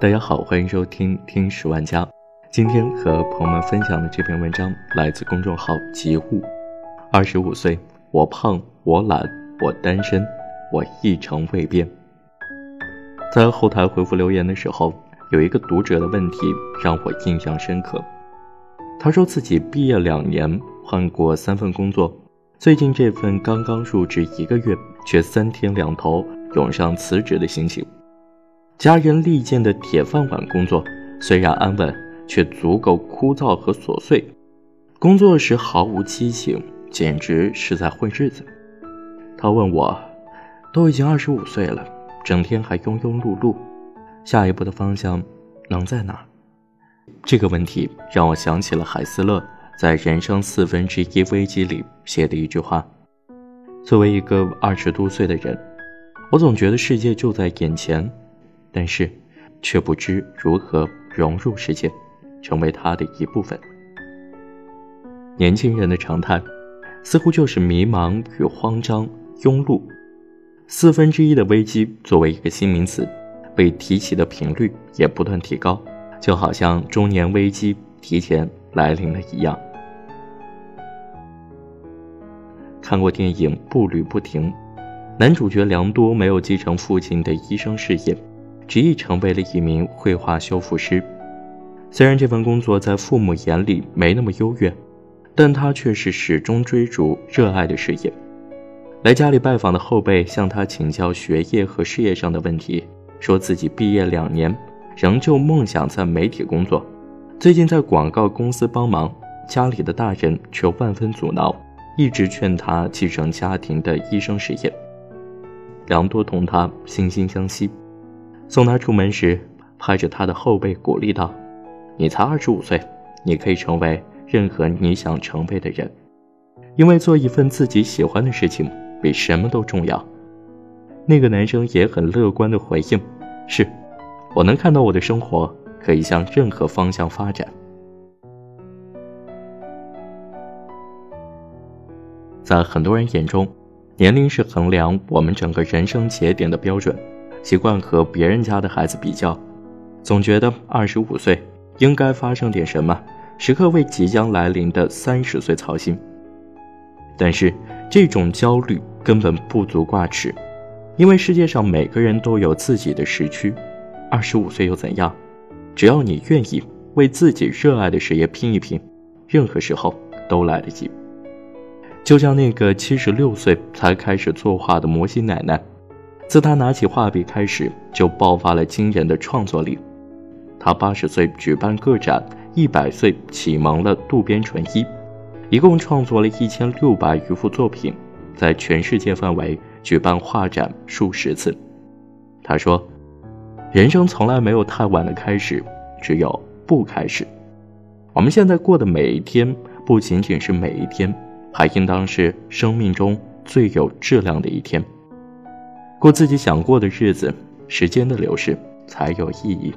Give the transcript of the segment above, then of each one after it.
大家好，欢迎收听听十万家。今天和朋友们分享的这篇文章来自公众号“极物”。二十五岁，我胖，我懒，我单身，我一成未变。在后台回复留言的时候，有一个读者的问题让我印象深刻。他说自己毕业两年，换过三份工作，最近这份刚刚入职一个月，却三天两头涌上辞职的心情。家人力荐的铁饭碗工作虽然安稳，却足够枯燥和琐碎。工作时毫无激情，简直是在混日子。他问我，都已经二十五岁了，整天还庸庸碌碌，下一步的方向能在哪？这个问题让我想起了海斯勒在《人生四分之一危机》里写的一句话：作为一个二十多岁的人，我总觉得世界就在眼前。但是，却不知如何融入世界，成为他的一部分。年轻人的常态，似乎就是迷茫与慌张、庸碌。四分之一的危机作为一个新名词，被提起的频率也不断提高，就好像中年危机提前来临了一样。看过电影《步履不停》，男主角良多没有继承父亲的医生事业。执意成为了一名绘画修复师，虽然这份工作在父母眼里没那么优越，但他却是始终追逐热爱的事业。来家里拜访的后辈向他请教学业和事业上的问题，说自己毕业两年，仍旧梦想在媒体工作，最近在广告公司帮忙，家里的大人却万分阻挠，一直劝他继承家庭的医生事业。良多同他惺惺相惜。送他出门时，拍着他的后背鼓励道：“你才二十五岁，你可以成为任何你想成为的人，因为做一份自己喜欢的事情比什么都重要。”那个男生也很乐观的回应：“是，我能看到我的生活可以向任何方向发展。”在很多人眼中，年龄是衡量我们整个人生节点的标准。习惯和别人家的孩子比较，总觉得二十五岁应该发生点什么，时刻为即将来临的三十岁操心。但是这种焦虑根本不足挂齿，因为世界上每个人都有自己的时区。二十五岁又怎样？只要你愿意为自己热爱的事业拼一拼，任何时候都来得及。就像那个七十六岁才开始作画的摩西奶奶。自他拿起画笔开始，就爆发了惊人的创作力。他八十岁举办个展，一百岁启蒙了渡边淳一，一共创作了一千六百余幅作品，在全世界范围举办画展数十次。他说：“人生从来没有太晚的开始，只有不开始。我们现在过的每一天，不仅仅是每一天，还应当是生命中最有质量的一天。”过自己想过的日子，时间的流逝才有意义。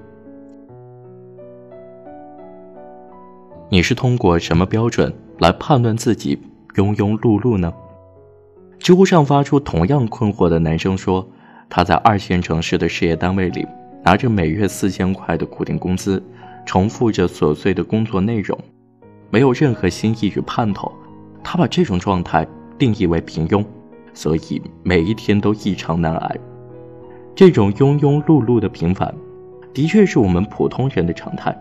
你是通过什么标准来判断自己庸庸碌碌呢？知乎上发出同样困惑的男生说：“他在二线城市的事业单位里，拿着每月四千块的固定工资，重复着琐碎的工作内容，没有任何新意与盼头。他把这种状态定义为平庸。”所以每一天都异常难挨，这种庸庸碌碌的平凡，的确是我们普通人的常态。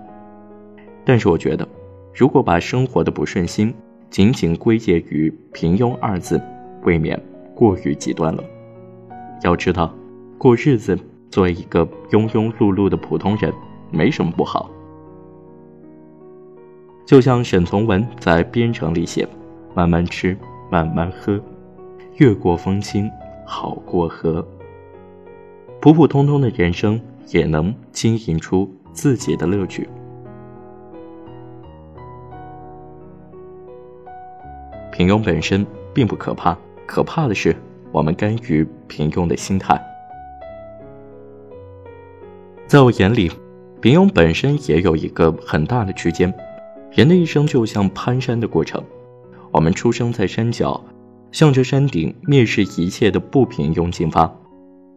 但是我觉得，如果把生活的不顺心仅仅归结于平庸二字，未免过于极端了。要知道，过日子作为一个庸庸碌碌的普通人，没什么不好。就像沈从文在《边城》里写：“慢慢吃，慢慢喝。”越过风清，好过河。普普通通的人生也能经营出自己的乐趣。平庸本身并不可怕，可怕的是我们甘于平庸的心态。在我眼里，平庸本身也有一个很大的区间。人的一生就像攀山的过程，我们出生在山脚。向着山顶，蔑视一切的不平庸进发，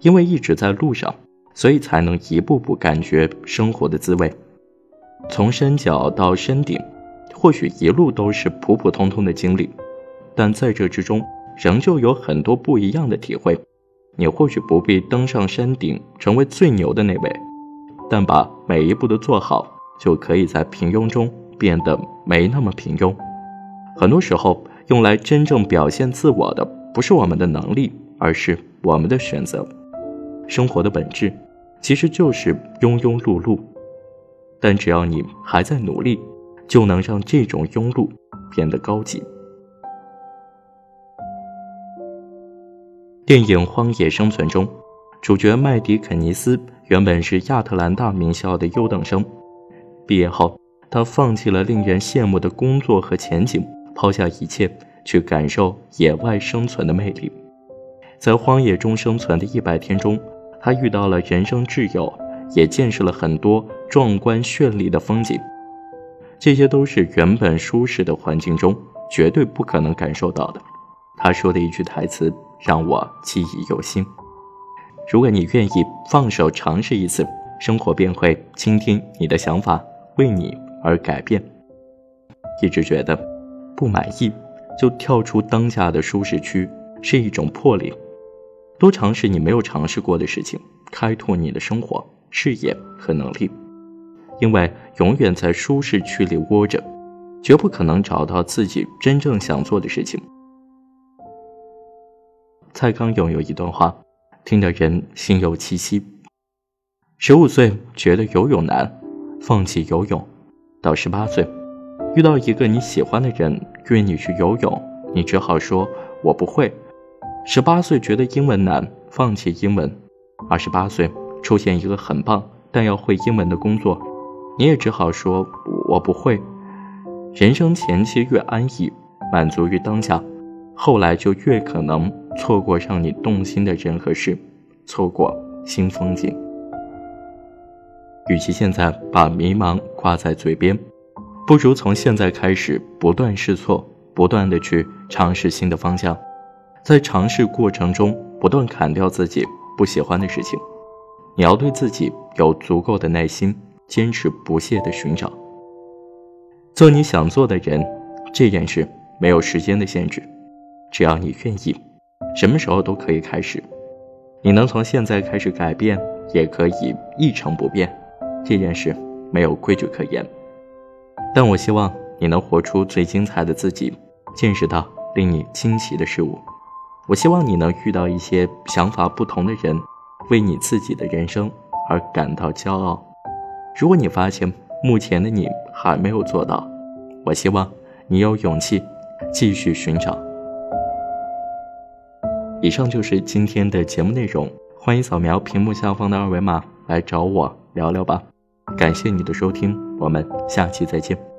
因为一直在路上，所以才能一步步感觉生活的滋味。从山脚到山顶，或许一路都是普普通通的经历，但在这之中，仍旧有很多不一样的体会。你或许不必登上山顶，成为最牛的那位，但把每一步都做好，就可以在平庸中变得没那么平庸。很多时候，用来真正表现自我的，不是我们的能力，而是我们的选择。生活的本质。其实就是庸庸碌碌，但只要你还在努力，就能让这种庸碌变得高级。电影《荒野生存》中，主角麦迪肯尼斯原本是亚特兰大名校的优等生，毕业后，他放弃了令人羡慕的工作和前景，抛下一切去感受野外生存的魅力。在荒野中生存的一百天中。他遇到了人生挚友，也见识了很多壮观绚丽的风景，这些都是原本舒适的环境中绝对不可能感受到的。他说的一句台词让我记忆犹新：“如果你愿意放手尝试一次，生活便会倾听你的想法，为你而改变。”一直觉得不满意就跳出当下的舒适区是一种魄力。多尝试你没有尝试过的事情，开拓你的生活、视野和能力。因为永远在舒适区里窝着，绝不可能找到自己真正想做的事情。蔡康永有一段话，听得人心有戚戚。十五岁觉得游泳难，放弃游泳；到十八岁，遇到一个你喜欢的人约你去游泳，你只好说“我不会”。十八岁觉得英文难，放弃英文；二十八岁出现一个很棒但要会英文的工作，你也只好说我不会。人生前期越安逸，满足于当下，后来就越可能错过让你动心的人和事，错过新风景。与其现在把迷茫挂在嘴边，不如从现在开始不断试错，不断的去尝试新的方向。在尝试过程中，不断砍掉自己不喜欢的事情。你要对自己有足够的耐心，坚持不懈的寻找，做你想做的人。这件事没有时间的限制，只要你愿意，什么时候都可以开始。你能从现在开始改变，也可以一成不变。这件事没有规矩可言，但我希望你能活出最精彩的自己，见识到令你惊奇的事物。我希望你能遇到一些想法不同的人，为你自己的人生而感到骄傲。如果你发现目前的你还没有做到，我希望你有勇气继续寻找。以上就是今天的节目内容，欢迎扫描屏幕下方的二维码来找我聊聊吧。感谢你的收听，我们下期再见。